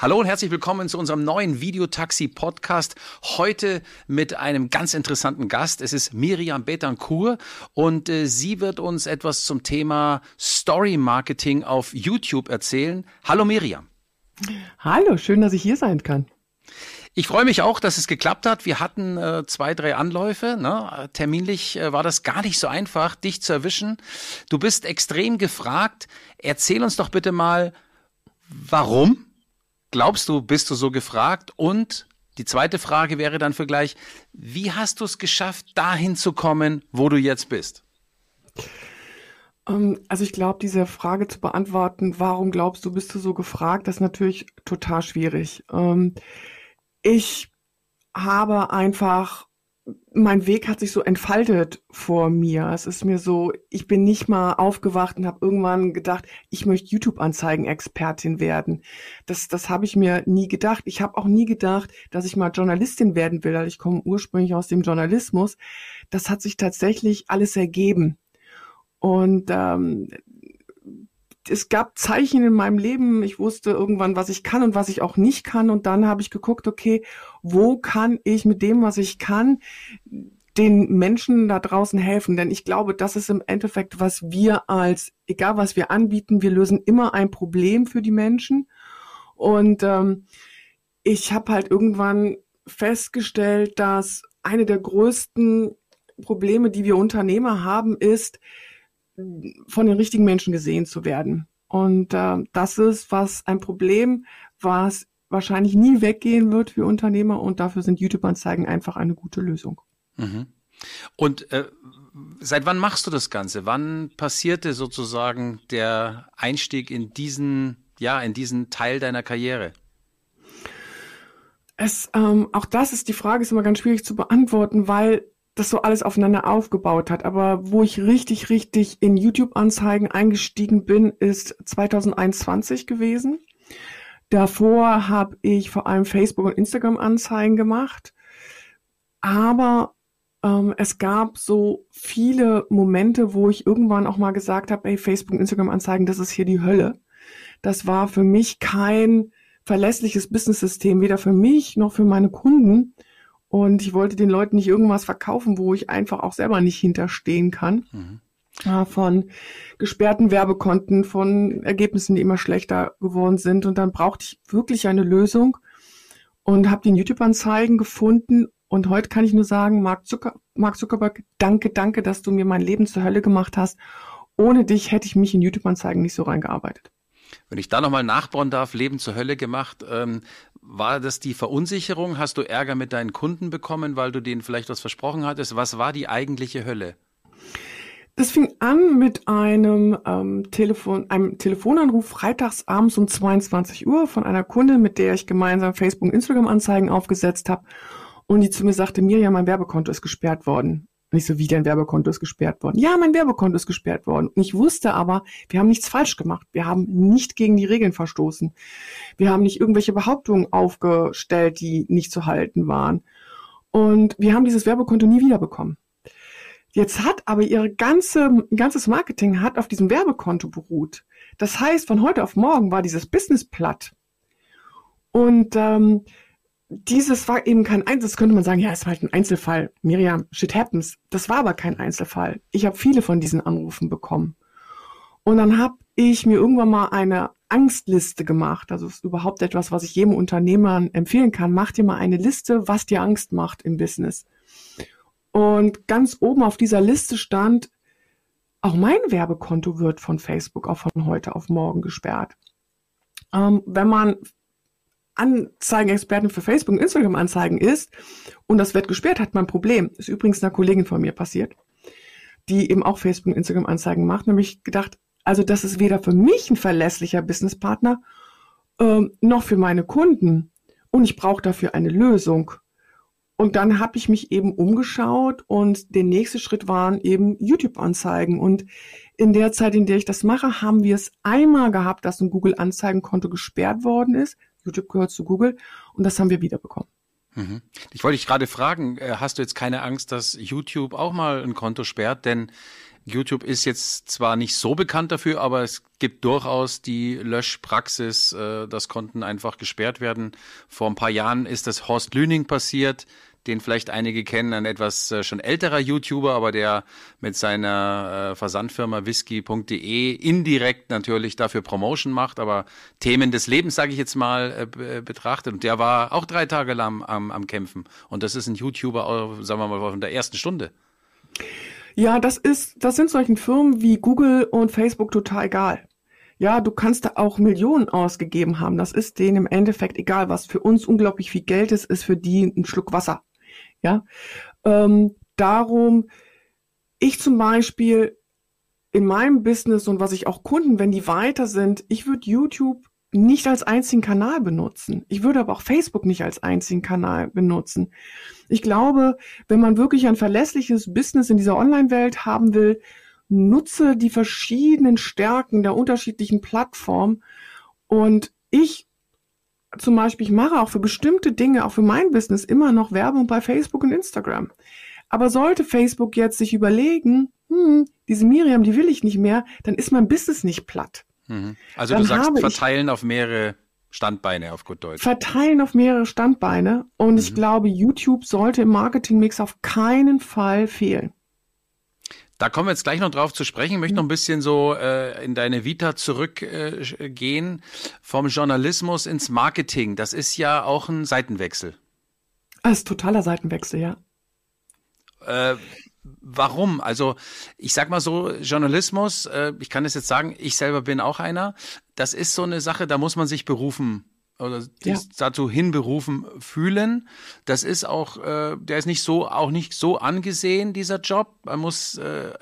Hallo und herzlich willkommen zu unserem neuen Videotaxi-Podcast. Heute mit einem ganz interessanten Gast. Es ist Miriam Betancourt und äh, sie wird uns etwas zum Thema Story Marketing auf YouTube erzählen. Hallo Miriam. Hallo, schön, dass ich hier sein kann. Ich freue mich auch, dass es geklappt hat. Wir hatten äh, zwei, drei Anläufe. Ne? Terminlich äh, war das gar nicht so einfach, dich zu erwischen. Du bist extrem gefragt. Erzähl uns doch bitte mal, warum glaubst du, bist du so gefragt? Und die zweite Frage wäre dann für gleich, wie hast du es geschafft, dahin zu kommen, wo du jetzt bist? Ähm, also ich glaube, diese Frage zu beantworten, warum glaubst du, bist du so gefragt, das ist natürlich total schwierig. Ähm, ich habe einfach, mein Weg hat sich so entfaltet vor mir. Es ist mir so, ich bin nicht mal aufgewacht und habe irgendwann gedacht, ich möchte YouTube-Anzeigen-Expertin werden. Das, das habe ich mir nie gedacht. Ich habe auch nie gedacht, dass ich mal Journalistin werden will. Ich komme ursprünglich aus dem Journalismus. Das hat sich tatsächlich alles ergeben. Und ähm, es gab Zeichen in meinem Leben. Ich wusste irgendwann, was ich kann und was ich auch nicht kann. Und dann habe ich geguckt, okay, wo kann ich mit dem, was ich kann, den Menschen da draußen helfen? Denn ich glaube, das ist im Endeffekt, was wir als, egal was wir anbieten, wir lösen immer ein Problem für die Menschen. Und ähm, ich habe halt irgendwann festgestellt, dass eine der größten Probleme, die wir Unternehmer haben, ist, von den richtigen Menschen gesehen zu werden. Und äh, das ist was ein Problem, was wahrscheinlich nie weggehen wird für Unternehmer und dafür sind YouTube-Anzeigen einfach eine gute Lösung. Mhm. Und äh, seit wann machst du das Ganze? Wann passierte sozusagen der Einstieg in diesen, ja, in diesen Teil deiner Karriere? Es, ähm, auch das ist die Frage, ist immer ganz schwierig zu beantworten, weil das so alles aufeinander aufgebaut hat. Aber wo ich richtig, richtig in YouTube-Anzeigen eingestiegen bin, ist 2021 gewesen. Davor habe ich vor allem Facebook- und Instagram-Anzeigen gemacht. Aber ähm, es gab so viele Momente, wo ich irgendwann auch mal gesagt habe, Facebook- und Instagram-Anzeigen, das ist hier die Hölle. Das war für mich kein verlässliches Business-System, weder für mich noch für meine Kunden. Und ich wollte den Leuten nicht irgendwas verkaufen, wo ich einfach auch selber nicht hinterstehen kann. Mhm. Von gesperrten Werbekonten, von Ergebnissen, die immer schlechter geworden sind. Und dann brauchte ich wirklich eine Lösung und habe den YouTube-Anzeigen gefunden. Und heute kann ich nur sagen, Mark, Zucker, Mark Zuckerberg, danke, danke, dass du mir mein Leben zur Hölle gemacht hast. Ohne dich hätte ich mich in YouTube-Anzeigen nicht so reingearbeitet. Wenn ich da nochmal nachbauen darf, Leben zur Hölle gemacht, ähm, war das die Verunsicherung? Hast du Ärger mit deinen Kunden bekommen, weil du denen vielleicht was versprochen hattest? Was war die eigentliche Hölle? Das fing an mit einem ähm, Telefon, einem Telefonanruf freitags abends um 22 Uhr von einer Kundin, mit der ich gemeinsam Facebook und Instagram Anzeigen aufgesetzt habe und die zu mir sagte, Mirja, mein Werbekonto ist gesperrt worden. Und ich so, wie dein Werbekonto ist gesperrt worden? Ja, mein Werbekonto ist gesperrt worden. Und ich wusste aber, wir haben nichts falsch gemacht. Wir haben nicht gegen die Regeln verstoßen. Wir haben nicht irgendwelche Behauptungen aufgestellt, die nicht zu halten waren. Und wir haben dieses Werbekonto nie wiederbekommen. Jetzt hat aber ihre ganze, ganzes Marketing hat auf diesem Werbekonto beruht. Das heißt, von heute auf morgen war dieses Business platt. Und ähm, dieses war eben kein Einzel, das könnte man sagen, ja, es war halt ein Einzelfall. Miriam, shit happens. Das war aber kein Einzelfall. Ich habe viele von diesen Anrufen bekommen. Und dann habe ich mir irgendwann mal eine Angstliste gemacht. Also ist überhaupt etwas, was ich jedem Unternehmer empfehlen kann. Mach dir mal eine Liste, was dir Angst macht im Business. Und ganz oben auf dieser Liste stand, auch mein Werbekonto wird von Facebook auch von heute auf morgen gesperrt. Ähm, wenn man Anzeigenexpertin für Facebook und Instagram Anzeigen ist und das wird gesperrt, hat man ein Problem. Ist übrigens einer Kollegin von mir passiert, die eben auch Facebook und Instagram Anzeigen macht, nämlich gedacht, also das ist weder für mich ein verlässlicher Businesspartner ähm, noch für meine Kunden und ich brauche dafür eine Lösung. Und dann habe ich mich eben umgeschaut und der nächste Schritt waren eben YouTube-Anzeigen. Und in der Zeit, in der ich das mache, haben wir es einmal gehabt, dass ein Google-Anzeigenkonto gesperrt worden ist. YouTube gehört zu Google und das haben wir wiederbekommen. Mhm. Ich wollte dich gerade fragen, äh, hast du jetzt keine Angst, dass YouTube auch mal ein Konto sperrt? Denn YouTube ist jetzt zwar nicht so bekannt dafür, aber es gibt durchaus die Löschpraxis, äh, dass Konten einfach gesperrt werden. Vor ein paar Jahren ist das Horst Lüning passiert, den vielleicht einige kennen, ein etwas äh, schon älterer YouTuber, aber der mit seiner äh, Versandfirma whisky.de indirekt natürlich dafür Promotion macht, aber Themen des Lebens, sage ich jetzt mal, äh, betrachtet. Und der war auch drei Tage lang am, am Kämpfen. Und das ist ein YouTuber, sagen wir mal, von der ersten Stunde. Ja, das ist, das sind solchen Firmen wie Google und Facebook total egal. Ja, du kannst da auch Millionen ausgegeben haben. Das ist denen im Endeffekt egal, was für uns unglaublich viel Geld ist, ist für die ein Schluck Wasser. Ja, ähm, darum, ich zum Beispiel in meinem Business und was ich auch Kunden, wenn die weiter sind, ich würde YouTube nicht als einzigen Kanal benutzen. Ich würde aber auch Facebook nicht als einzigen Kanal benutzen. Ich glaube, wenn man wirklich ein verlässliches Business in dieser Online-Welt haben will, nutze die verschiedenen Stärken der unterschiedlichen Plattformen. Und ich zum Beispiel, ich mache auch für bestimmte Dinge, auch für mein Business, immer noch Werbung bei Facebook und Instagram. Aber sollte Facebook jetzt sich überlegen, hm, diese Miriam, die will ich nicht mehr, dann ist mein Business nicht platt. Mhm. Also dann du sagst verteilen auf mehrere Standbeine auf gut Deutsch. Verteilen auf mehrere Standbeine. Und mhm. ich glaube, YouTube sollte im Marketingmix auf keinen Fall fehlen. Da kommen wir jetzt gleich noch drauf zu sprechen. Ich möchte noch ein bisschen so äh, in deine Vita zurückgehen. Äh, vom Journalismus ins Marketing. Das ist ja auch ein Seitenwechsel. Das ist totaler Seitenwechsel, ja. Äh, warum? Also ich sag mal so, Journalismus, äh, ich kann es jetzt sagen, ich selber bin auch einer. Das ist so eine Sache, da muss man sich berufen oder ja. dazu hinberufen fühlen. Das ist auch, äh, der ist nicht so, auch nicht so angesehen, dieser Job. Man muss, äh,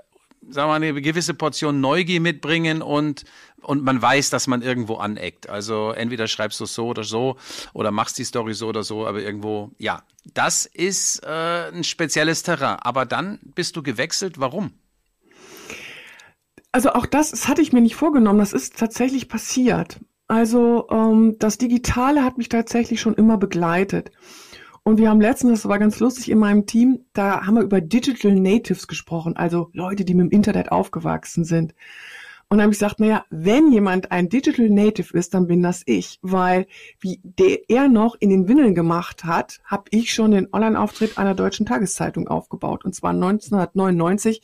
sagen wir mal, eine gewisse Portion Neugier mitbringen und, und man weiß, dass man irgendwo aneckt. Also entweder schreibst du es so oder so oder machst die Story so oder so, aber irgendwo, ja. Das ist äh, ein spezielles Terrain. Aber dann bist du gewechselt. Warum? Also auch das, das hatte ich mir nicht vorgenommen. Das ist tatsächlich passiert. Also ähm, das Digitale hat mich tatsächlich schon immer begleitet. Und wir haben letztens, das war ganz lustig in meinem Team, da haben wir über Digital Natives gesprochen, also Leute, die mit dem Internet aufgewachsen sind. Und dann habe ich gesagt, naja, wenn jemand ein Digital Native ist, dann bin das ich, weil wie der er noch in den Windeln gemacht hat, habe ich schon den Online-Auftritt einer deutschen Tageszeitung aufgebaut. Und zwar 1999,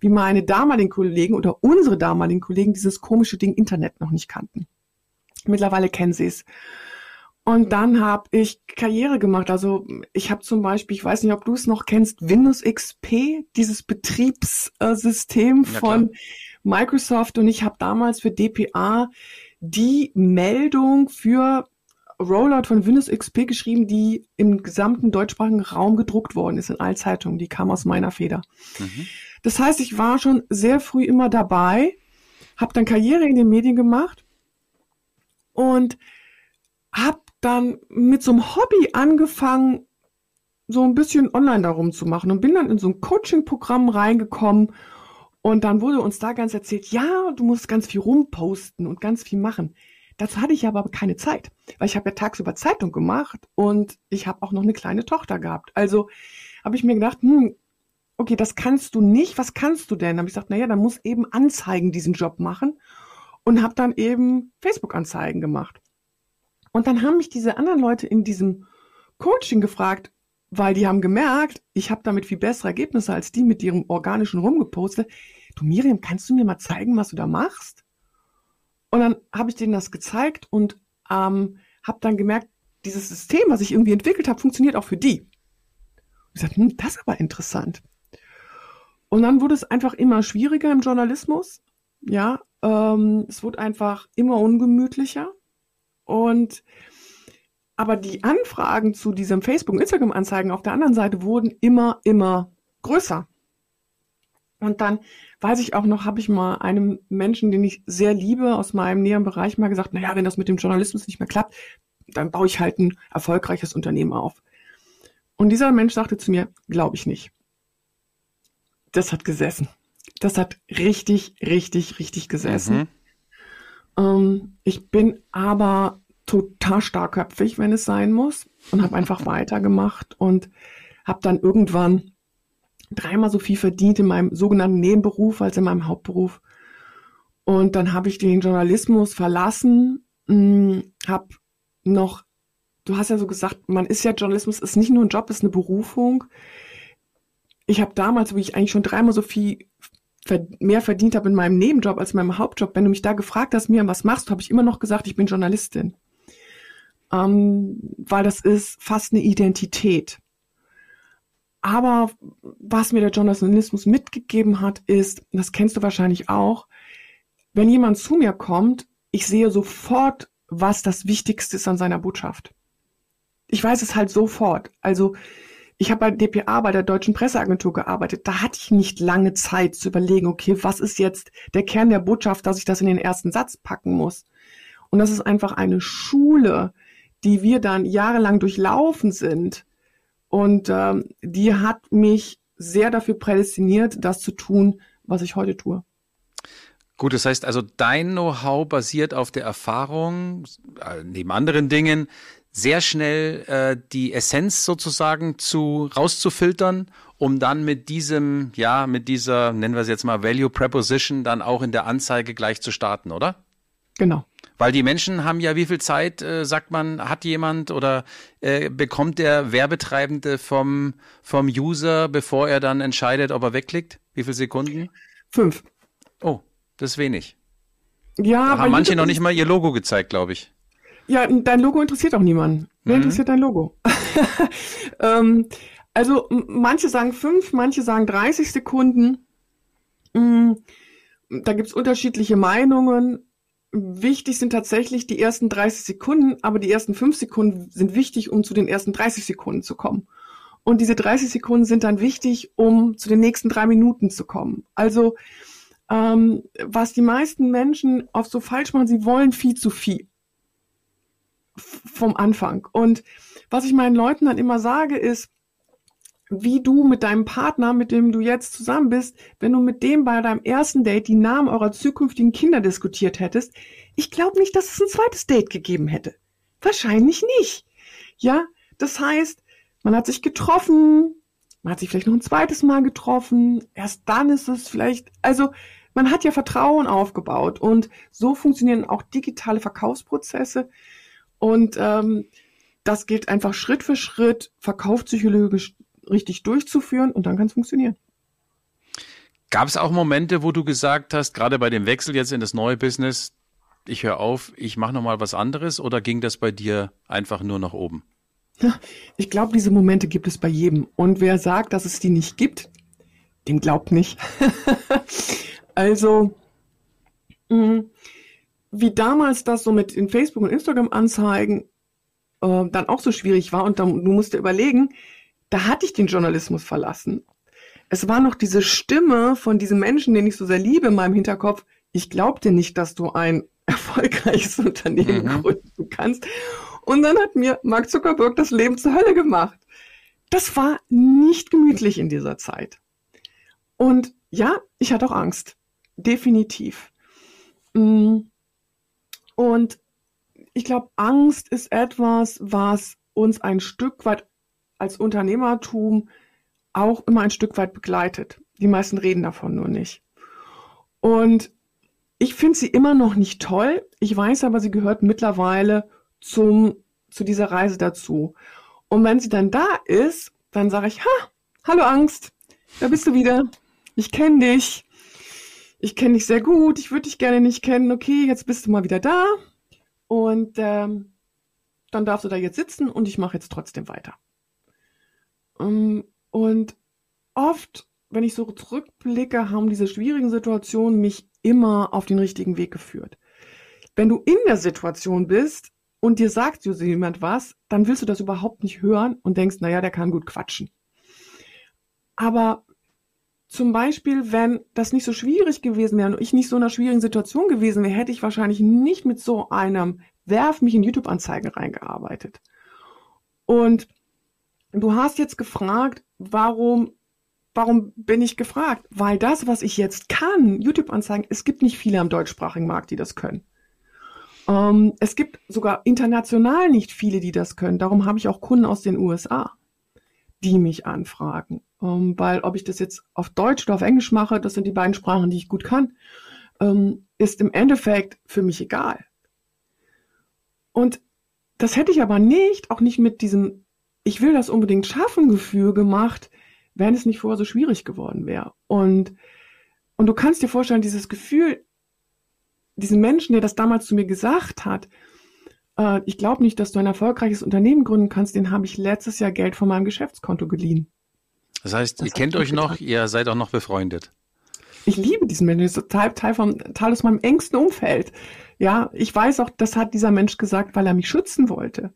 wie meine damaligen Kollegen oder unsere damaligen Kollegen dieses komische Ding Internet noch nicht kannten. Mittlerweile kennen sie es. Und dann habe ich Karriere gemacht. Also ich habe zum Beispiel, ich weiß nicht, ob du es noch kennst, Windows XP, dieses Betriebssystem ja, von Microsoft. Und ich habe damals für DPA die Meldung für Rollout von Windows XP geschrieben, die im gesamten deutschsprachigen Raum gedruckt worden ist in allen Zeitungen. Die kam aus meiner Feder. Mhm. Das heißt, ich war schon sehr früh immer dabei, habe dann Karriere in den Medien gemacht und habe dann mit so einem Hobby angefangen, so ein bisschen online darum zu machen und bin dann in so ein Coaching-Programm reingekommen und dann wurde uns da ganz erzählt, ja, du musst ganz viel rumposten und ganz viel machen. Dazu hatte ich aber keine Zeit, weil ich habe ja tagsüber Zeitung gemacht und ich habe auch noch eine kleine Tochter gehabt. Also habe ich mir gedacht, hm, okay, das kannst du nicht. Was kannst du denn? Habe ich gesagt, naja, dann muss eben Anzeigen diesen Job machen und habe dann eben Facebook-Anzeigen gemacht. Und dann haben mich diese anderen Leute in diesem Coaching gefragt, weil die haben gemerkt, ich habe damit viel bessere Ergebnisse als die mit ihrem organischen rumgepostet. Du Miriam, kannst du mir mal zeigen, was du da machst? Und dann habe ich denen das gezeigt und ähm, habe dann gemerkt, dieses System, was ich irgendwie entwickelt habe, funktioniert auch für die. Und ich sagte, hm, das ist aber interessant. Und dann wurde es einfach immer schwieriger im Journalismus. Ja, ähm, es wurde einfach immer ungemütlicher. Und aber die Anfragen zu diesem Facebook- und Instagram-Anzeigen auf der anderen Seite wurden immer, immer größer. Und dann weiß ich auch noch, habe ich mal einem Menschen, den ich sehr liebe, aus meinem näheren Bereich mal gesagt, naja, wenn das mit dem Journalismus nicht mehr klappt, dann baue ich halt ein erfolgreiches Unternehmen auf. Und dieser Mensch sagte zu mir, glaube ich nicht. Das hat gesessen. Das hat richtig, richtig, richtig gesessen. Mhm. Ähm, ich bin aber total starkköpfig, wenn es sein muss, und habe einfach weitergemacht und habe dann irgendwann dreimal so viel verdient in meinem sogenannten Nebenberuf als in meinem Hauptberuf. Und dann habe ich den Journalismus verlassen, hm, habe noch, du hast ja so gesagt, man ist ja Journalismus, ist nicht nur ein Job, ist eine Berufung. Ich habe damals, wie ich eigentlich schon dreimal so viel mehr verdient habe in meinem Nebenjob als in meinem Hauptjob, wenn du mich da gefragt hast, mir was machst, habe ich immer noch gesagt, ich bin Journalistin. Ähm, weil das ist fast eine Identität. Aber was mir der Journalismus mitgegeben hat, ist, das kennst du wahrscheinlich auch, wenn jemand zu mir kommt, ich sehe sofort, was das Wichtigste ist an seiner Botschaft. Ich weiß es halt sofort. Also ich habe bei DPA, bei der Deutschen Presseagentur gearbeitet. Da hatte ich nicht lange Zeit zu überlegen, okay, was ist jetzt der Kern der Botschaft, dass ich das in den ersten Satz packen muss. Und das ist einfach eine Schule, die wir dann jahrelang durchlaufen sind. Und ähm, die hat mich sehr dafür prädestiniert, das zu tun, was ich heute tue. Gut, das heißt also, dein Know-how basiert auf der Erfahrung, äh, neben anderen Dingen, sehr schnell äh, die Essenz sozusagen zu rauszufiltern, um dann mit diesem, ja, mit dieser, nennen wir es jetzt mal Value Preposition, dann auch in der Anzeige gleich zu starten, oder? Genau. Weil die Menschen haben ja, wie viel Zeit, äh, sagt man, hat jemand oder äh, bekommt der Werbetreibende vom, vom User, bevor er dann entscheidet, ob er wegklickt? Wie viele Sekunden? Fünf. Oh, das ist wenig. Ja, da haben manche noch nicht mal ihr Logo gezeigt, glaube ich. Ja, dein Logo interessiert auch niemanden. Wer mhm. interessiert dein Logo? ähm, also manche sagen fünf, manche sagen 30 Sekunden. Mm, da gibt's unterschiedliche Meinungen. Wichtig sind tatsächlich die ersten 30 Sekunden, aber die ersten fünf Sekunden sind wichtig, um zu den ersten 30 Sekunden zu kommen. Und diese 30 Sekunden sind dann wichtig, um zu den nächsten drei Minuten zu kommen. Also ähm, was die meisten Menschen oft so falsch machen, sie wollen viel zu viel vom Anfang. Und was ich meinen Leuten dann immer sage, ist, wie du mit deinem Partner, mit dem du jetzt zusammen bist, wenn du mit dem bei deinem ersten Date die Namen eurer zukünftigen Kinder diskutiert hättest, ich glaube nicht, dass es ein zweites Date gegeben hätte. Wahrscheinlich nicht. Ja, das heißt, man hat sich getroffen, man hat sich vielleicht noch ein zweites Mal getroffen, erst dann ist es vielleicht, also man hat ja Vertrauen aufgebaut und so funktionieren auch digitale Verkaufsprozesse. Und ähm, das gilt einfach Schritt für Schritt verkaufspsychologisch richtig durchzuführen und dann kann es funktionieren. Gab es auch Momente, wo du gesagt hast, gerade bei dem Wechsel jetzt in das neue Business, ich höre auf, ich mache nochmal was anderes oder ging das bei dir einfach nur nach oben? Ich glaube, diese Momente gibt es bei jedem. Und wer sagt, dass es die nicht gibt, dem glaubt nicht. also, mh, mm, wie damals das so mit den Facebook- und Instagram-Anzeigen äh, dann auch so schwierig war und dann, du musst dir überlegen, da hatte ich den Journalismus verlassen. Es war noch diese Stimme von diesem Menschen, den ich so sehr liebe in meinem Hinterkopf. Ich glaubte nicht, dass du ein erfolgreiches Unternehmen mhm. gründen kannst. Und dann hat mir Mark Zuckerberg das Leben zur Hölle gemacht. Das war nicht gemütlich in dieser Zeit. Und ja, ich hatte auch Angst. Definitiv. Mhm. Und ich glaube, Angst ist etwas, was uns ein Stück weit als Unternehmertum auch immer ein Stück weit begleitet. Die meisten reden davon nur nicht. Und ich finde sie immer noch nicht toll. Ich weiß aber, sie gehört mittlerweile zum, zu dieser Reise dazu. Und wenn sie dann da ist, dann sage ich, ha, hallo Angst, da bist du wieder. Ich kenne dich ich kenne dich sehr gut, ich würde dich gerne nicht kennen, okay, jetzt bist du mal wieder da und ähm, dann darfst du da jetzt sitzen und ich mache jetzt trotzdem weiter. Um, ähm, und oft, wenn ich so zurückblicke, haben diese schwierigen Situationen mich immer auf den richtigen Weg geführt. Wenn du in der Situation bist und dir sagt jemand was, dann willst du das überhaupt nicht hören und denkst, naja, der kann gut quatschen. Aber zum Beispiel, wenn das nicht so schwierig gewesen wäre und ich nicht so in einer schwierigen Situation gewesen wäre, hätte ich wahrscheinlich nicht mit so einem Werf mich in YouTube-Anzeigen reingearbeitet. Und du hast jetzt gefragt, warum, warum bin ich gefragt? Weil das, was ich jetzt kann, YouTube-Anzeigen, es gibt nicht viele am deutschsprachigen Markt, die das können. Ähm, es gibt sogar international nicht viele, die das können. Darum habe ich auch Kunden aus den USA die mich anfragen. Ähm, weil ob ich das jetzt auf Deutsch oder auf Englisch mache, das sind die beiden Sprachen, die ich gut kann, ähm, ist im Endeffekt für mich egal. Und das hätte ich aber nicht, auch nicht mit diesem, ich will das unbedingt schaffen Gefühl gemacht, wenn es nicht vorher so schwierig geworden wäre. Und, und du kannst dir vorstellen, dieses Gefühl, diesen Menschen, der das damals zu mir gesagt hat, äh, ich glaube nicht, dass du ein erfolgreiches Unternehmen gründen kannst, den habe ich letztes Jahr Geld von meinem Geschäftskonto geliehen. Das heißt, das ihr kennt euch noch, ihr seid auch noch befreundet. Ich liebe diesen Menschen, das ist total Teil, vom, Teil aus meinem engsten Umfeld. Ja, ich weiß auch, das hat dieser Mensch gesagt, weil er mich schützen wollte.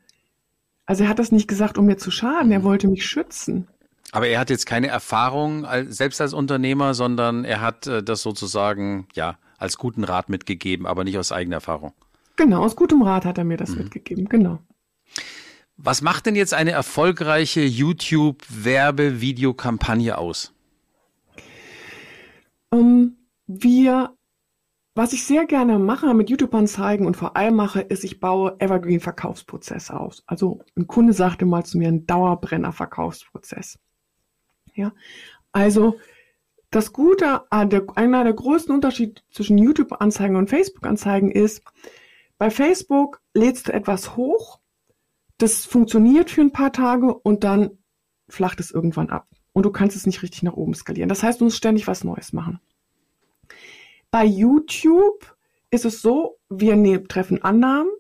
Also er hat das nicht gesagt, um mir zu schaden, er mhm. wollte mich schützen. Aber er hat jetzt keine Erfahrung selbst als Unternehmer, sondern er hat äh, das sozusagen ja als guten Rat mitgegeben, aber nicht aus eigener Erfahrung. Genau, aus gutem Rat hat er mir das mhm. mitgegeben, genau. Was macht denn jetzt eine erfolgreiche YouTube-Werbe-Videokampagne aus? Um, wir, was ich sehr gerne mache mit YouTube-Anzeigen und vor allem mache, ist, ich baue Evergreen-Verkaufsprozesse aus. Also ein Kunde sagte mal zu mir, ein Dauerbrenner-Verkaufsprozess. Ja, also das Gute, äh, einer der größten Unterschiede zwischen YouTube-Anzeigen und Facebook-Anzeigen ist, bei Facebook lädst du etwas hoch, das funktioniert für ein paar Tage und dann flacht es irgendwann ab. Und du kannst es nicht richtig nach oben skalieren. Das heißt, du musst ständig was Neues machen. Bei YouTube ist es so, wir ne treffen Annahmen,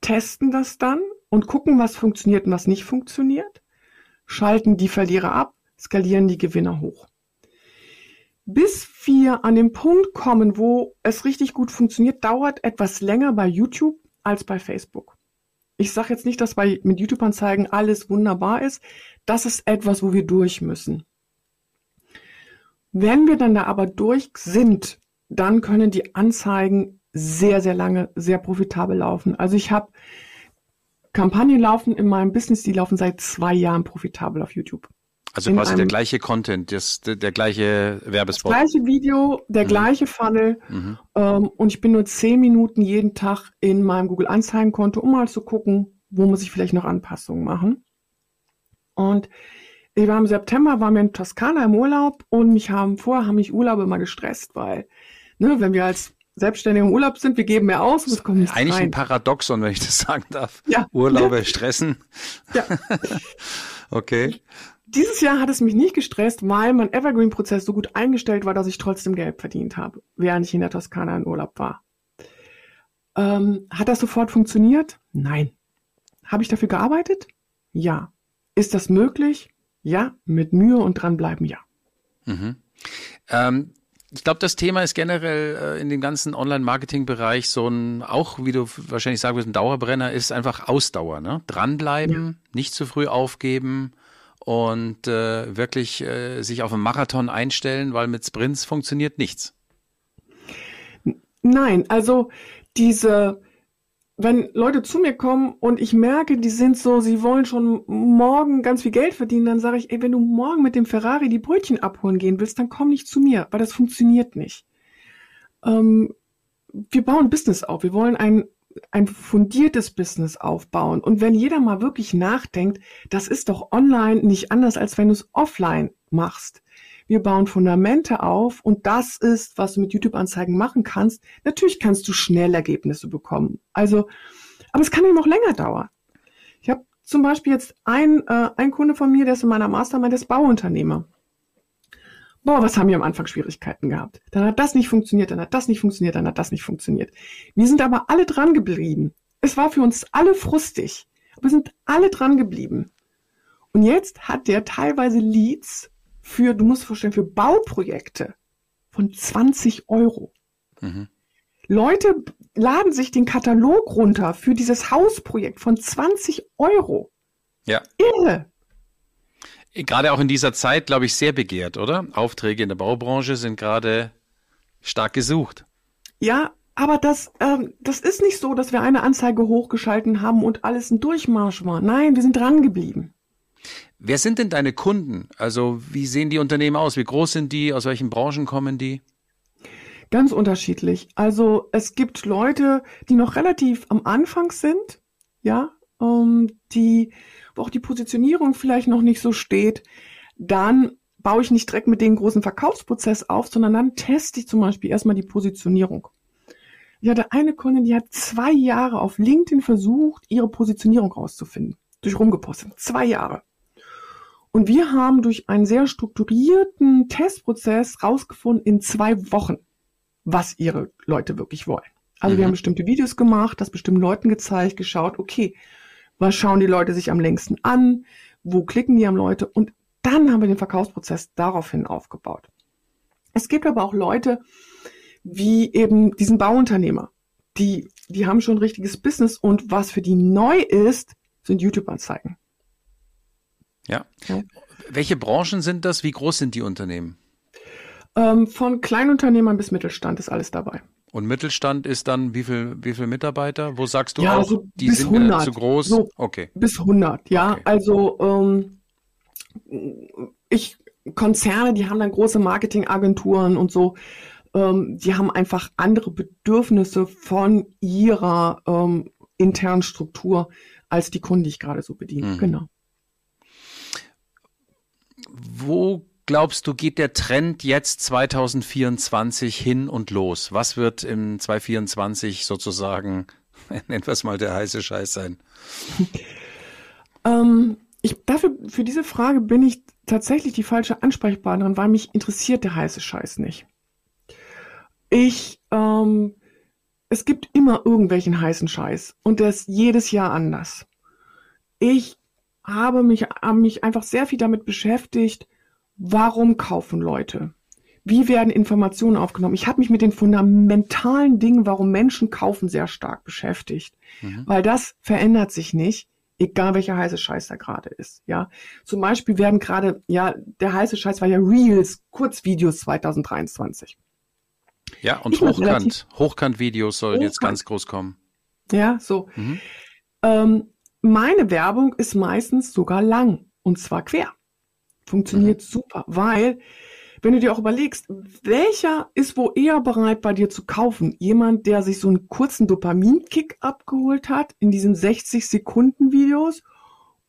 testen das dann und gucken, was funktioniert und was nicht funktioniert, schalten die Verlierer ab, skalieren die Gewinner hoch bis wir an den Punkt kommen, wo es richtig gut funktioniert, dauert etwas länger bei YouTube als bei Facebook. Ich sage jetzt nicht, dass bei mit YouTube-Anzeigen alles wunderbar ist. Das ist etwas, wo wir durch müssen. Wenn wir dann da aber durch sind, dann können die Anzeigen sehr, sehr lange, sehr profitabel laufen. Also ich habe Kampagnen laufen in meinem Business, die laufen seit zwei Jahren profitabel auf YouTube. Also quasi der gleiche Content, das, der, der gleiche Werbespot. Das gleiche Video, der mhm. gleiche Funnel. Mhm. Ähm, und ich bin nur zehn Minuten jeden Tag in meinem Google Anzeigenkonto, um mal zu gucken, wo muss ich vielleicht noch Anpassungen machen. Und ich war im September, waren wir in Toskana im Urlaub und mich haben vorher haben mich Urlaube immer gestresst, weil, ne, wenn wir als Selbstständige im Urlaub sind, wir geben mehr aus und es kommt nichts Eigentlich rein. ein Paradoxon, wenn ich das sagen darf. Ja. Urlaube stressen. Ja. okay. Dieses Jahr hat es mich nicht gestresst, weil mein Evergreen-Prozess so gut eingestellt war, dass ich trotzdem Geld verdient habe, während ich in der Toskana in Urlaub war. Ähm, hat das sofort funktioniert? Nein. Habe ich dafür gearbeitet? Ja. Ist das möglich? Ja. Mit Mühe und dranbleiben? Ja. Mhm. Ähm, ich glaube, das Thema ist generell äh, in dem ganzen Online-Marketing-Bereich so ein, auch wie du wahrscheinlich sagen wirst, ein Dauerbrenner ist einfach Ausdauer. Ne? Dranbleiben, ja. nicht zu früh aufgeben, und äh, wirklich äh, sich auf einen Marathon einstellen, weil mit Sprints funktioniert nichts. Nein, also diese, wenn Leute zu mir kommen und ich merke, die sind so, sie wollen schon morgen ganz viel Geld verdienen, dann sage ich, ey, wenn du morgen mit dem Ferrari die Brötchen abholen gehen willst, dann komm nicht zu mir, weil das funktioniert nicht. Ähm, wir bauen Business auf. Wir wollen ein ein fundiertes Business aufbauen. Und wenn jeder mal wirklich nachdenkt, das ist doch online nicht anders, als wenn du es offline machst. Wir bauen Fundamente auf und das ist, was du mit YouTube-Anzeigen machen kannst. Natürlich kannst du schnell Ergebnisse bekommen. Also, aber es kann eben auch länger dauern. Ich habe zum Beispiel jetzt ein, äh, ein Kunde von mir, der ist in meiner Mastermind, der ist Bauunternehmer boah, was haben wir am Anfang Schwierigkeiten gehabt? Dann hat das nicht funktioniert, dann hat das nicht funktioniert, dann hat das nicht funktioniert. Wir sind aber alle dran geblieben. Es war für uns alle frustig. Aber wir sind alle dran geblieben. Und jetzt hat der teilweise Leads für, du musst vorstellen, für Bauprojekte von 20 Euro. Mhm. Leute laden sich den Katalog runter für dieses Hausprojekt von 20 Euro. Ja. Irre. Gerade auch in dieser Zeit, glaube ich, sehr begehrt, oder? Aufträge in der Baubranche sind gerade stark gesucht. Ja, aber das, ähm, das ist nicht so, dass wir eine Anzeige hochgeschalten haben und alles ein Durchmarsch war. Nein, wir sind dran geblieben. Wer sind denn deine Kunden? Also wie sehen die Unternehmen aus? Wie groß sind die? Aus welchen Branchen kommen die? Ganz unterschiedlich. Also es gibt Leute, die noch relativ am Anfang sind, ja, ähm, die, wo auch die Positionierung vielleicht noch nicht so steht, dann baue ich nicht direkt mit dem großen Verkaufsprozess auf, sondern dann teste ich zum Beispiel erstmal die Positionierung. Ich hatte eine Kundin, die hat zwei Jahre auf LinkedIn versucht, ihre Positionierung rauszufinden. Durch rumgepostet. Zwei Jahre. Und wir haben durch einen sehr strukturierten Testprozess rausgefunden in zwei Wochen, was ihre Leute wirklich wollen. Also mhm. wir haben bestimmte Videos gemacht, das bestimmten Leuten gezeigt, geschaut, okay, was schauen die Leute sich am längsten an, wo klicken die am Leute und dann haben wir den Verkaufsprozess daraufhin aufgebaut. Es gibt aber auch Leute, wie eben diesen Bauunternehmer, die, die haben schon ein richtiges Business und was für die neu ist, sind YouTube-Anzeigen. Ja. ja. Welche Branchen sind das? Wie groß sind die Unternehmen? Ähm, von Kleinunternehmern bis Mittelstand ist alles dabei. Und Mittelstand ist dann wie viel, wie viel Mitarbeiter? Wo sagst du ja, auch, also die sind 100, zu groß? So okay. Bis 100, ja. Okay. Also ähm, ich Konzerne, die haben dann große Marketingagenturen und so. Ähm, die haben einfach andere Bedürfnisse von ihrer ähm, internen Struktur als die Kunden, die ich gerade so bediene. Mhm. Genau. Wo glaubst du, geht der Trend jetzt 2024 hin und los? Was wird im 2024 sozusagen, nennen wir es mal, der heiße Scheiß sein? ähm, ich, dafür, für diese Frage bin ich tatsächlich die falsche Ansprechpartnerin, weil mich interessiert der heiße Scheiß nicht. Ich, ähm, es gibt immer irgendwelchen heißen Scheiß und der ist jedes Jahr anders. Ich habe mich, habe mich einfach sehr viel damit beschäftigt, warum kaufen Leute? Wie werden Informationen aufgenommen? Ich habe mich mit den fundamentalen Dingen, warum Menschen kaufen, sehr stark beschäftigt, mhm. weil das verändert sich nicht, egal welcher heiße Scheiß da gerade ist. Ja, zum Beispiel werden gerade, ja, der heiße Scheiß war ja Reels, Kurzvideos 2023. Ja, und ich Hochkant, Hochkant-Videos sollen Hochkant. jetzt ganz groß kommen. Ja, so. Mhm. Ähm, meine Werbung ist meistens sogar lang und zwar quer. Funktioniert mhm. super, weil wenn du dir auch überlegst, welcher ist wo eher bereit bei dir zu kaufen? Jemand, der sich so einen kurzen Dopaminkick abgeholt hat in diesen 60 Sekunden Videos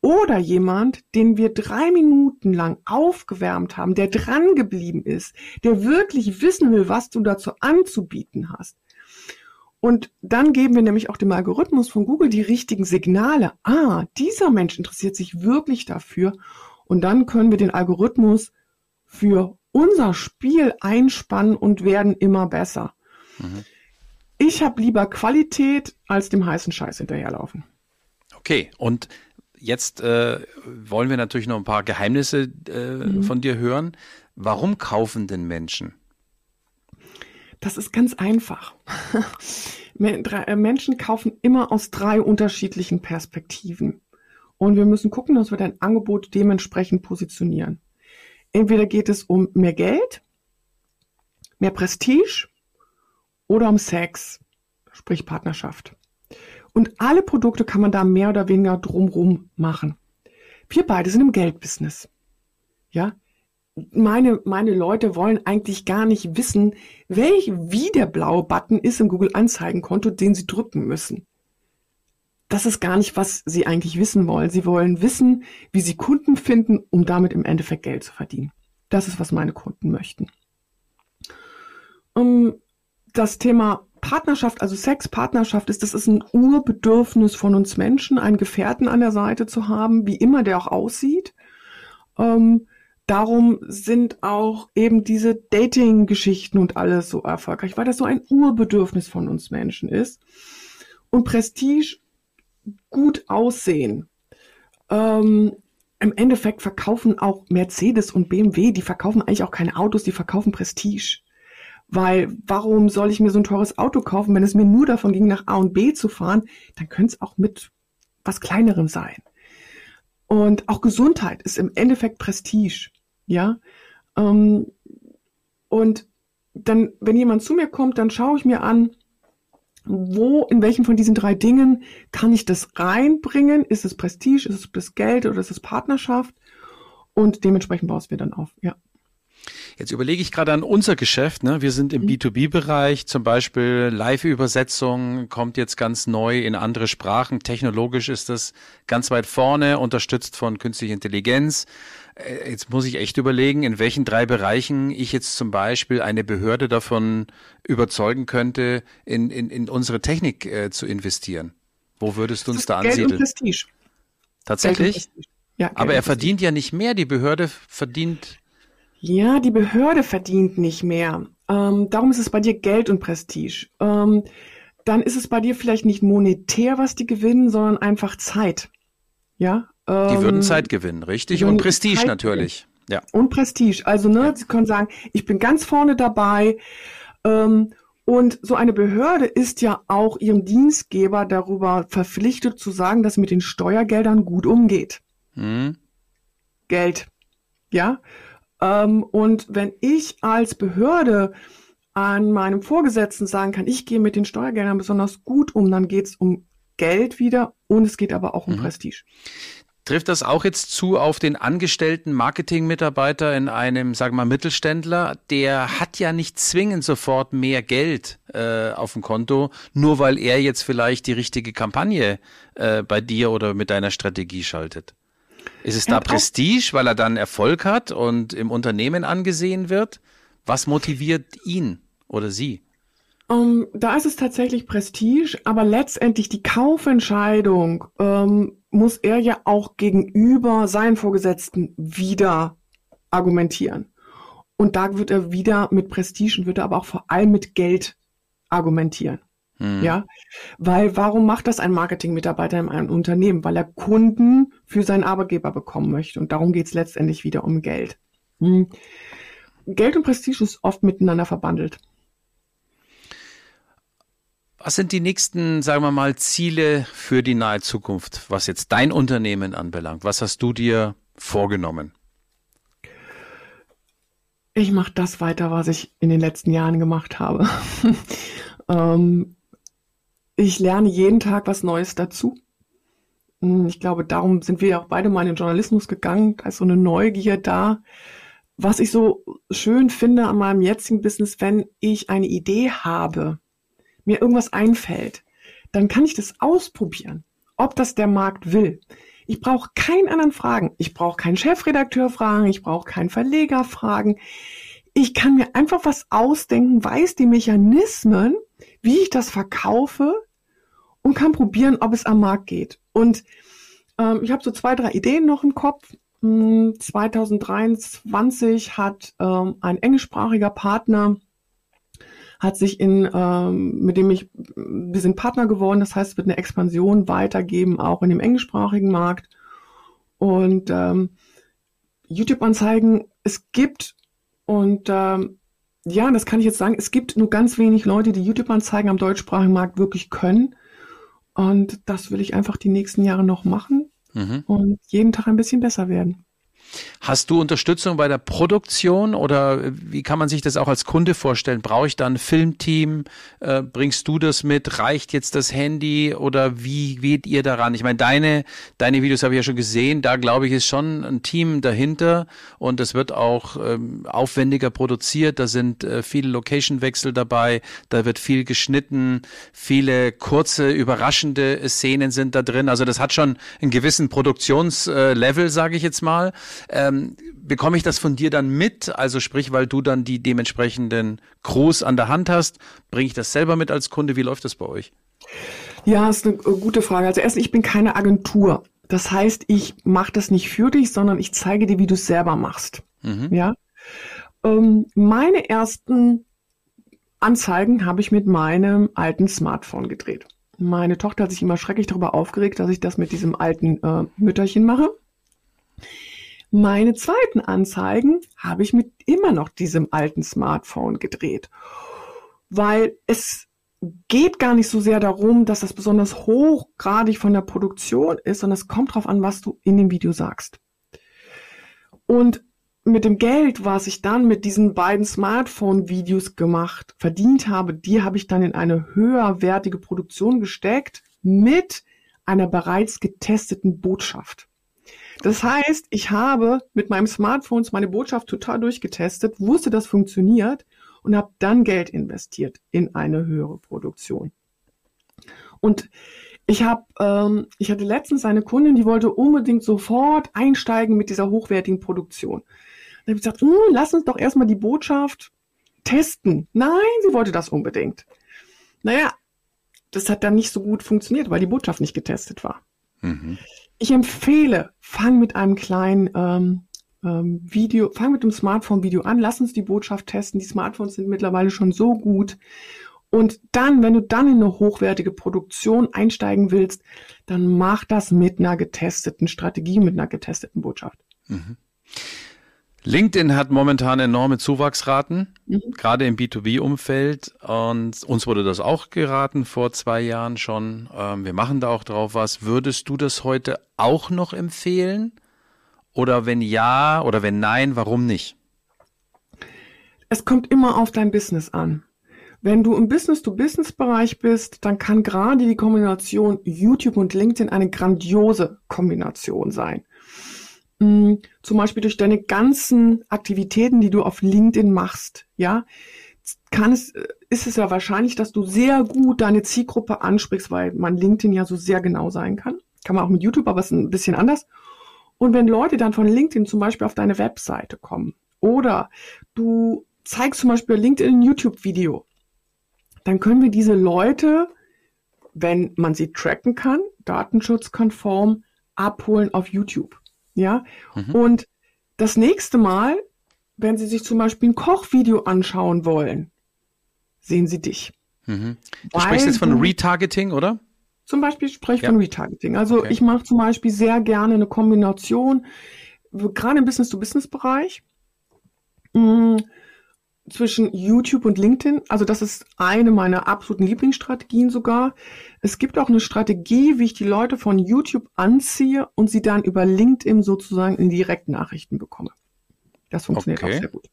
oder jemand, den wir drei Minuten lang aufgewärmt haben, der dran geblieben ist, der wirklich wissen will, was du dazu anzubieten hast. Und dann geben wir nämlich auch dem Algorithmus von Google die richtigen Signale. Ah, dieser Mensch interessiert sich wirklich dafür. Und dann können wir den Algorithmus für unser Spiel einspannen und werden immer besser. Mhm. Ich habe lieber Qualität als dem heißen Scheiß hinterherlaufen. Okay, und jetzt äh, wollen wir natürlich noch ein paar Geheimnisse äh, mhm. von dir hören. Warum kaufen denn Menschen? Das ist ganz einfach. Äh, Menschen kaufen immer aus drei unterschiedlichen Perspektiven. Und wir müssen gucken, dass wir dein Angebot dementsprechend positionieren. Entweder geht es um mehr Geld, mehr Prestige oder um Sex, sprich Partnerschaft. Und alle Produkte kann man da mehr oder weniger drumrum machen. Wir beide sind im Geldbusiness. Ja, meine, meine Leute wollen eigentlich gar nicht wissen, welch, wie der blaue Button ist im Google Anzeigenkonto, den sie drücken müssen das ist gar nicht, was sie eigentlich wissen wollen. Sie wollen wissen, wie sie Kunden finden, um damit im Endeffekt Geld zu verdienen. Das ist, was meine Kunden möchten. Um, das Thema Partnerschaft, also Sex-Partnerschaft ist, das ist ein Urbedürfnis von uns Menschen, einen Gefährten an der Seite zu haben, wie immer der auch aussieht. Um, darum sind auch eben diese Dating-Geschichten und alles so erfolgreich, weil das so ein Urbedürfnis von uns Menschen ist. Und Prestige gut aussehen. Ähm, Im Endeffekt verkaufen auch Mercedes und BMW, die verkaufen eigentlich auch keine Autos, die verkaufen Prestige. Weil warum soll ich mir so ein teures Auto kaufen, wenn es mir nur davon ging, nach A und B zu fahren? Dann könnte es auch mit was Kleinerem sein. Und auch Gesundheit ist im Endeffekt Prestige. Ja. Ähm, und dann, wenn jemand zu mir kommt, dann schaue ich mir an, wo, in welchem von diesen drei Dingen kann ich das reinbringen? Ist es Prestige, ist es das Geld oder ist es Partnerschaft? Und dementsprechend bauen wir dann auf, ja. Jetzt überlege ich gerade an unser Geschäft. Ne? Wir sind im mhm. B2B-Bereich, zum Beispiel Live-Übersetzung kommt jetzt ganz neu in andere Sprachen. Technologisch ist das ganz weit vorne, unterstützt von künstlicher Intelligenz. Äh, jetzt muss ich echt überlegen, in welchen drei Bereichen ich jetzt zum Beispiel eine Behörde davon überzeugen könnte, in, in, in unsere Technik äh, zu investieren. Wo würdest du uns da Geld ansiedeln? Und Prestige. Tatsächlich? Prestige. Ja, Aber er verdient ja nicht mehr. Die Behörde verdient ja, die Behörde verdient nicht mehr. Ähm, darum ist es bei dir Geld und Prestige. Ähm, dann ist es bei dir vielleicht nicht monetär, was die gewinnen, sondern einfach Zeit. Ja. Ähm, die würden Zeit gewinnen, richtig? Und Prestige Zeit natürlich. Ja. Und Prestige. Also, ne, ja. sie können sagen, ich bin ganz vorne dabei. Ähm, und so eine Behörde ist ja auch ihrem Dienstgeber darüber verpflichtet zu sagen, dass mit den Steuergeldern gut umgeht. Hm. Geld. Ja. Ähm, und wenn ich als Behörde an meinem Vorgesetzten sagen kann, ich gehe mit den Steuergeldern besonders gut um, dann geht es um Geld wieder und es geht aber auch um mhm. Prestige. Trifft das auch jetzt zu auf den angestellten Marketingmitarbeiter in einem, sagen wir mal, Mittelständler? Der hat ja nicht zwingend sofort mehr Geld äh, auf dem Konto, nur weil er jetzt vielleicht die richtige Kampagne äh, bei dir oder mit deiner Strategie schaltet. Ist es da Prestige, weil er dann Erfolg hat und im Unternehmen angesehen wird? Was motiviert ihn oder sie? Um, ähm, da ist es tatsächlich Prestige, aber letztendlich die Kaufentscheidung ähm, muss er ja auch gegenüber seinen Vorgesetzten wieder argumentieren. Und da wird er wieder mit Prestige und wird er aber auch vor allem mit Geld argumentieren. Hm. Ja, weil warum macht das ein Marketingmitarbeiter in einem Unternehmen? Weil er Kunden für seinen Arbeitgeber bekommen möchte. Und darum geht es letztendlich wieder um Geld. Hm. Geld und Prestige ist oft miteinander verbandelt. Was sind die nächsten, sagen wir mal, Ziele für die nahe Zukunft, was jetzt dein Unternehmen anbelangt? Was hast du dir vorgenommen? Ich mache das weiter, was ich in den letzten Jahren gemacht habe. ähm, ich lerne jeden Tag was Neues dazu. Hm, ich glaube, darum sind wir ja auch beide mal in den Journalismus gegangen. Da ist so eine Neugier da. Was ich so schön finde an meinem jetzigen Business, wenn ich eine Idee habe, mir irgendwas einfällt, dann kann ich das ausprobieren, ob das der Markt will. Ich brauche keinen anderen fragen. Ich brauche keinen Chefredakteur fragen. Ich brauche keinen Verleger fragen. Ich kann mir einfach was ausdenken, weiß die Mechanismen, wie ich das verkaufe, und kann probieren, ob es am Markt geht. Und ähm, ich habe so zwei, drei Ideen noch im Kopf. 2023 hm, hat ähm, ein englischsprachiger Partner hat sich in, ähm, mit dem ich, wir sind Partner geworden, das heißt, es wird eine Expansion weitergeben, auch in dem englischsprachigen Markt. Und ähm, YouTube-Anzeigen, es gibt, und ähm, ja, das kann ich jetzt sagen, es gibt nur ganz wenig Leute, die YouTube-Anzeigen am deutschsprachigen Markt wirklich können. Und das will ich einfach die nächsten Jahre noch machen mhm. und jeden Tag ein bisschen besser werden. Hast du Unterstützung bei der Produktion oder wie kann man sich das auch als Kunde vorstellen? Brauche ich da ein Filmteam? Äh, bringst du das mit? Reicht jetzt das Handy oder wie geht ihr daran? Ich meine, deine, deine Videos habe ich ja schon gesehen. Da glaube ich, ist schon ein Team dahinter und es wird auch ähm, aufwendiger produziert. Da sind äh, viele Location-Wechsel dabei. Da wird viel geschnitten. Viele kurze, überraschende Szenen sind da drin. Also das hat schon einen gewissen Produktionslevel, äh, sage ich jetzt mal. Ähm, bekomme ich das von dir dann mit? Also sprich, weil du dann die dementsprechenden Crews an der Hand hast, bringe ich das selber mit als Kunde? Wie läuft das bei euch? Ja, ist eine gute Frage. Also erstens, ich bin keine Agentur. Das heißt, ich mache das nicht für dich, sondern ich zeige dir, wie du es selber machst. Mhm. Ja. Ähm, meine ersten Anzeigen habe ich mit meinem alten Smartphone gedreht. Meine Tochter hat sich immer schrecklich darüber aufgeregt, dass ich das mit diesem alten äh, Mütterchen mache. Meine zweiten Anzeigen habe ich mit immer noch diesem alten Smartphone gedreht, weil es geht gar nicht so sehr darum, dass das besonders hochgradig von der Produktion ist, sondern es kommt darauf an, was du in dem Video sagst. Und mit dem Geld, was ich dann mit diesen beiden Smartphone-Videos gemacht, verdient habe, die habe ich dann in eine höherwertige Produktion gesteckt mit einer bereits getesteten Botschaft. Das heißt, ich habe mit meinem Smartphone meine Botschaft total durchgetestet, wusste, das funktioniert und habe dann Geld investiert in eine höhere Produktion. Und ich habe, ähm, ich hatte letztens eine Kundin, die wollte unbedingt sofort einsteigen mit dieser hochwertigen Produktion. Da habe ich gesagt, hm, lass uns doch erstmal die Botschaft testen. Nein, sie wollte das unbedingt. Naja, das hat dann nicht so gut funktioniert, weil die Botschaft nicht getestet war. Mhm. Ich empfehle, fang mit einem kleinen ähm, ähm, Video, fang mit dem Smartphone-Video an, lass uns die Botschaft testen. Die Smartphones sind mittlerweile schon so gut. Und dann, wenn du dann in eine hochwertige Produktion einsteigen willst, dann mach das mit einer getesteten Strategie, mit einer getesteten Botschaft. Mhm. LinkedIn hat momentan enorme Zuwachsraten, mhm. gerade im B2B-Umfeld. Und uns wurde das auch geraten vor zwei Jahren schon. Ähm, wir machen da auch drauf was. Würdest du das heute auch noch empfehlen? Oder wenn ja oder wenn nein, warum nicht? Es kommt immer auf dein Business an. Wenn du im Business-to-Business-Bereich bist, dann kann gerade die Kombination YouTube und LinkedIn eine grandiose Kombination sein. Mm, zum Beispiel durch deine ganzen Aktivitäten, die du auf LinkedIn machst, ja, kann es, ist es ja wahrscheinlich, dass du sehr gut deine Zielgruppe ansprichst, weil man LinkedIn ja so sehr genau sein kann. Kann man auch mit YouTube, aber es ist ein bisschen anders. Und wenn Leute dann von LinkedIn zum Beispiel auf deine Webseite kommen oder du zeigst zum Beispiel LinkedIn ein YouTube-Video, dann können wir diese Leute, wenn man sie tracken kann, datenschutzkonform abholen auf YouTube. Ja, mhm. und das nächste Mal, wenn Sie sich zum Beispiel ein Kochvideo anschauen wollen, sehen Sie dich. Mhm. Du sprichst jetzt von Retargeting, oder? Zum Beispiel spreche ich ja. von Retargeting. Also okay. ich mache zum Beispiel sehr gerne eine Kombination, gerade im Business-to-Business-Bereich, mm, zwischen YouTube und LinkedIn. Also das ist eine meiner absoluten Lieblingsstrategien sogar. Es gibt auch eine Strategie, wie ich die Leute von YouTube anziehe und sie dann über LinkedIn sozusagen in Direktnachrichten bekomme. Das funktioniert okay. auch sehr gut.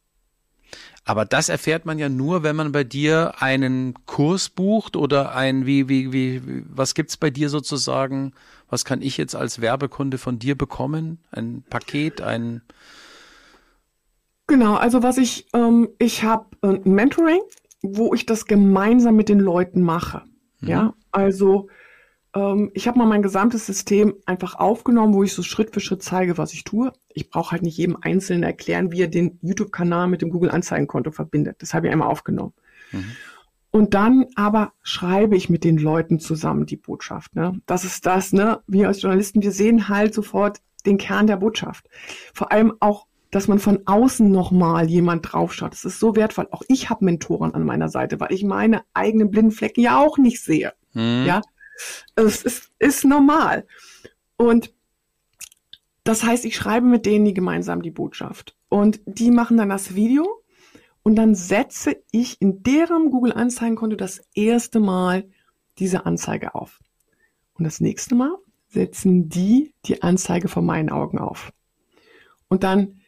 Aber das erfährt man ja nur, wenn man bei dir einen Kurs bucht oder ein, wie, wie, wie, was gibt's bei dir sozusagen? Was kann ich jetzt als Werbekunde von dir bekommen? Ein Paket, ein Genau, also was ich, ähm, ich habe ein Mentoring, wo ich das gemeinsam mit den Leuten mache. Mhm. Ja, also ähm, ich habe mal mein gesamtes System einfach aufgenommen, wo ich so Schritt für Schritt zeige, was ich tue. Ich brauche halt nicht jedem Einzelnen erklären, wie er den YouTube-Kanal mit dem Google-Anzeigenkonto verbindet. Das habe ich einmal aufgenommen. Mhm. Und dann aber schreibe ich mit den Leuten zusammen die Botschaft. Ne? Das ist das, ne? Wir als Journalisten, wir sehen halt sofort den Kern der Botschaft. Vor allem auch, dass man von außen nochmal jemand draufschaut. Das ist so wertvoll. Auch ich habe Mentoren an meiner Seite, weil ich meine eigenen blinden Flecken ja auch nicht sehe. Mhm. Ja, es ist, ist normal. Und das heißt, ich schreibe mit denen die gemeinsam die Botschaft. Und die machen dann das Video und dann setze ich in deren Google Anzeigenkonto das erste Mal diese Anzeige auf. Und das nächste Mal setzen die die Anzeige vor meinen Augen auf. Und dann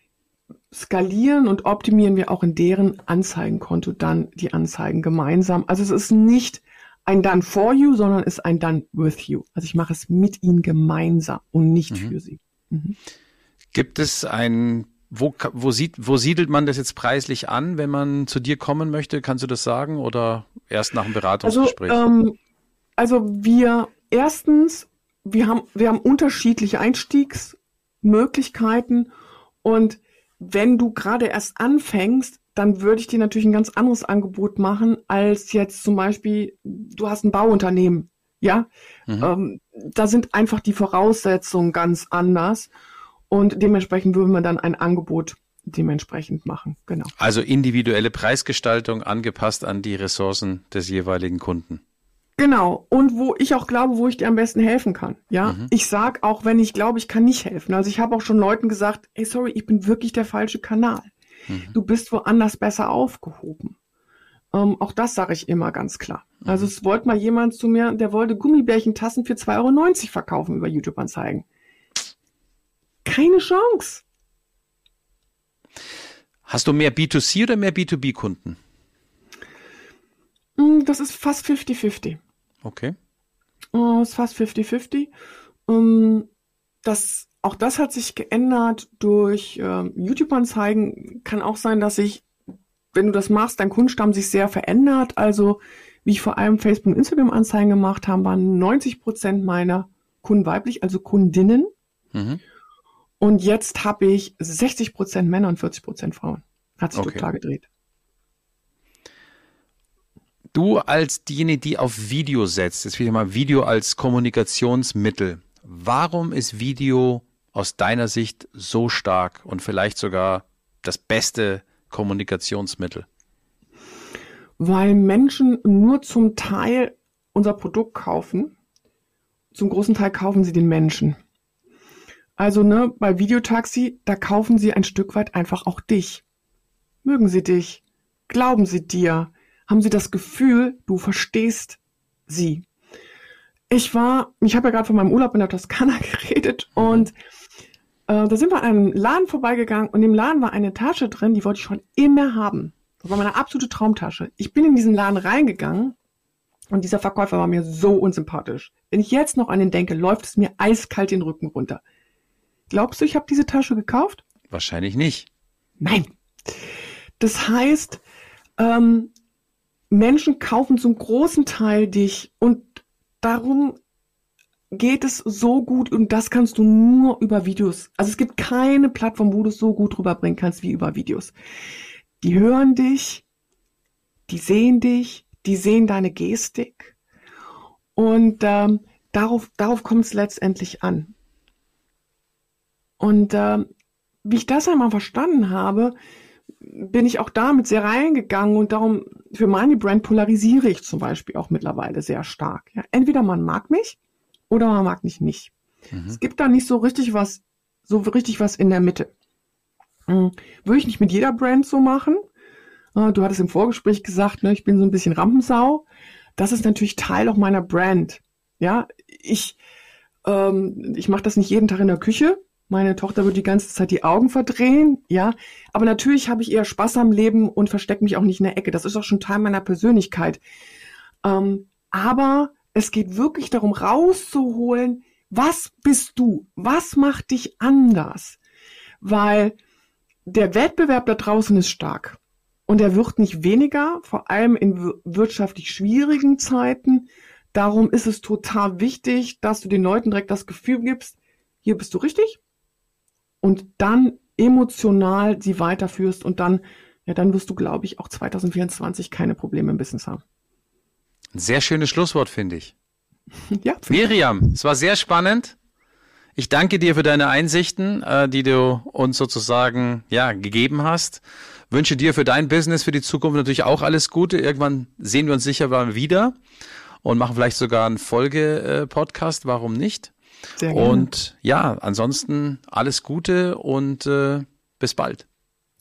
skalieren und optimieren wir auch in deren Anzeigenkonto dann die Anzeigen gemeinsam. Also es ist nicht ein Done for you, sondern ist ein Done with you. Also ich mache es mit ihnen gemeinsam und nicht mhm. für sie. Mhm. Gibt es ein, wo, wo, sieht, wo siedelt man das jetzt preislich an, wenn man zu dir kommen möchte? Kannst du das sagen oder erst nach dem Beratungsgespräch? Also, ähm, also wir erstens, wir haben, wir haben unterschiedliche Einstiegsmöglichkeiten und wenn du gerade erst anfängst, dann würde ich dir natürlich ein ganz anderes Angebot machen, als jetzt zum Beispiel, du hast ein Bauunternehmen, ja. Mhm. Ähm, da sind einfach die Voraussetzungen ganz anders und dementsprechend würden wir dann ein Angebot dementsprechend machen, genau. Also individuelle Preisgestaltung angepasst an die Ressourcen des jeweiligen Kunden. Genau. Und wo ich auch glaube, wo ich dir am besten helfen kann. Ja. Mhm. Ich sag auch, wenn ich glaube, ich kann nicht helfen. Also ich habe auch schon Leuten gesagt, ey, sorry, ich bin wirklich der falsche Kanal. Mhm. Du bist woanders besser aufgehoben. Ähm, auch das sage ich immer ganz klar. Mhm. Also es wollte mal jemand zu mir, der wollte Gummibärchentassen für 2,90 Euro verkaufen über YouTube-Anzeigen. Keine Chance. Hast du mehr B2C oder mehr B2B-Kunden? Mm, das ist fast 50-50. Okay. Uh, ist fast 50-50. Um, ähm, das auch das hat sich geändert durch äh, YouTube-Anzeigen. Kann auch sein, dass sich, wenn du das machst, dein Kundenstamm sich sehr verändert. Also wie ich vor allem Facebook und Instagram-Anzeigen gemacht habe, waren 90 Prozent meiner Kunden weiblich, also Kundinnen. Mhm. Und jetzt habe ich 60 Prozent Männer und 40 Prozent Frauen. Hat sich okay. total gedreht. Du als diejenige, die auf Video setzt, jetzt ich mal Video als Kommunikationsmittel. Warum ist Video aus deiner Sicht so stark und vielleicht sogar das beste Kommunikationsmittel? Weil Menschen nur zum Teil unser Produkt kaufen. Zum großen Teil kaufen sie den Menschen. Also, ne, bei Videotaxi, da kaufen sie ein Stück weit einfach auch dich. Mögen sie dich? Glauben sie dir? Haben sie das Gefühl, du verstehst sie? Ich war, ich habe ja gerade von meinem Urlaub in der Toskana geredet mhm. und äh, da sind wir an einem Laden vorbeigegangen und im Laden war eine Tasche drin, die wollte ich schon immer haben. Das war meine absolute Traumtasche. Ich bin in diesen Laden reingegangen und dieser Verkäufer war mir so unsympathisch. Wenn ich jetzt noch an ihn denke, läuft es mir eiskalt den Rücken runter. Glaubst du, ich habe diese Tasche gekauft? Wahrscheinlich nicht. Nein. Das heißt, ähm, Menschen kaufen zum großen Teil dich und darum geht es so gut und das kannst du nur über Videos. Also es gibt keine Plattform, wo du es so gut rüberbringen kannst wie über Videos. Die hören dich, die sehen dich, die sehen deine Gestik und ähm, darauf, darauf kommt es letztendlich an. Und äh, wie ich das einmal verstanden habe, bin ich auch damit sehr reingegangen und darum für meine Brand polarisiere ich zum Beispiel auch mittlerweile sehr stark. Ja, entweder man mag mich oder man mag mich nicht. Mhm. Es gibt da nicht so richtig was, so richtig was in der Mitte. Mhm. Würde ich nicht mit jeder Brand so machen. Äh, du hattest im Vorgespräch gesagt, ne, ich bin so ein bisschen Rampensau. Das ist natürlich Teil auch meiner Brand. Ja, ich, ähm, ich mache das nicht jeden Tag in der Küche. Meine Tochter wird die ganze Zeit die Augen verdrehen, ja. Aber natürlich habe ich eher Spaß am Leben und verstecke mich auch nicht in der Ecke. Das ist auch schon Teil meiner Persönlichkeit. Ähm, aber es geht wirklich darum, rauszuholen, was bist du? Was macht dich anders? Weil der Wettbewerb da draußen ist stark. Und er wird nicht weniger, vor allem in wirtschaftlich schwierigen Zeiten. Darum ist es total wichtig, dass du den Leuten direkt das Gefühl gibst, hier bist du richtig, und dann emotional sie weiterführst und dann, ja, dann wirst du, glaube ich, auch 2024 keine Probleme im Business haben. Ein sehr schönes Schlusswort, finde ich. ja. Miriam, es war sehr spannend. Ich danke dir für deine Einsichten, äh, die du uns sozusagen ja gegeben hast. Wünsche dir für dein Business für die Zukunft natürlich auch alles Gute. Irgendwann sehen wir uns sicher mal wieder und machen vielleicht sogar einen Folge-Podcast. Warum nicht? Sehr gerne. Und ja, ansonsten alles Gute und äh, bis bald.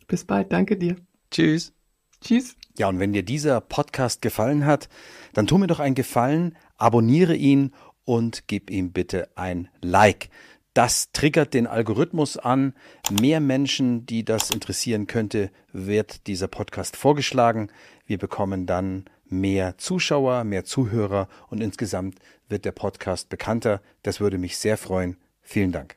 Bis bald, danke dir. Tschüss. Tschüss. Ja, und wenn dir dieser Podcast gefallen hat, dann tu mir doch einen Gefallen, abonniere ihn und gib ihm bitte ein Like. Das triggert den Algorithmus an. Mehr Menschen, die das interessieren könnte, wird dieser Podcast vorgeschlagen. Wir bekommen dann mehr Zuschauer, mehr Zuhörer und insgesamt wird der Podcast bekannter. Das würde mich sehr freuen. Vielen Dank.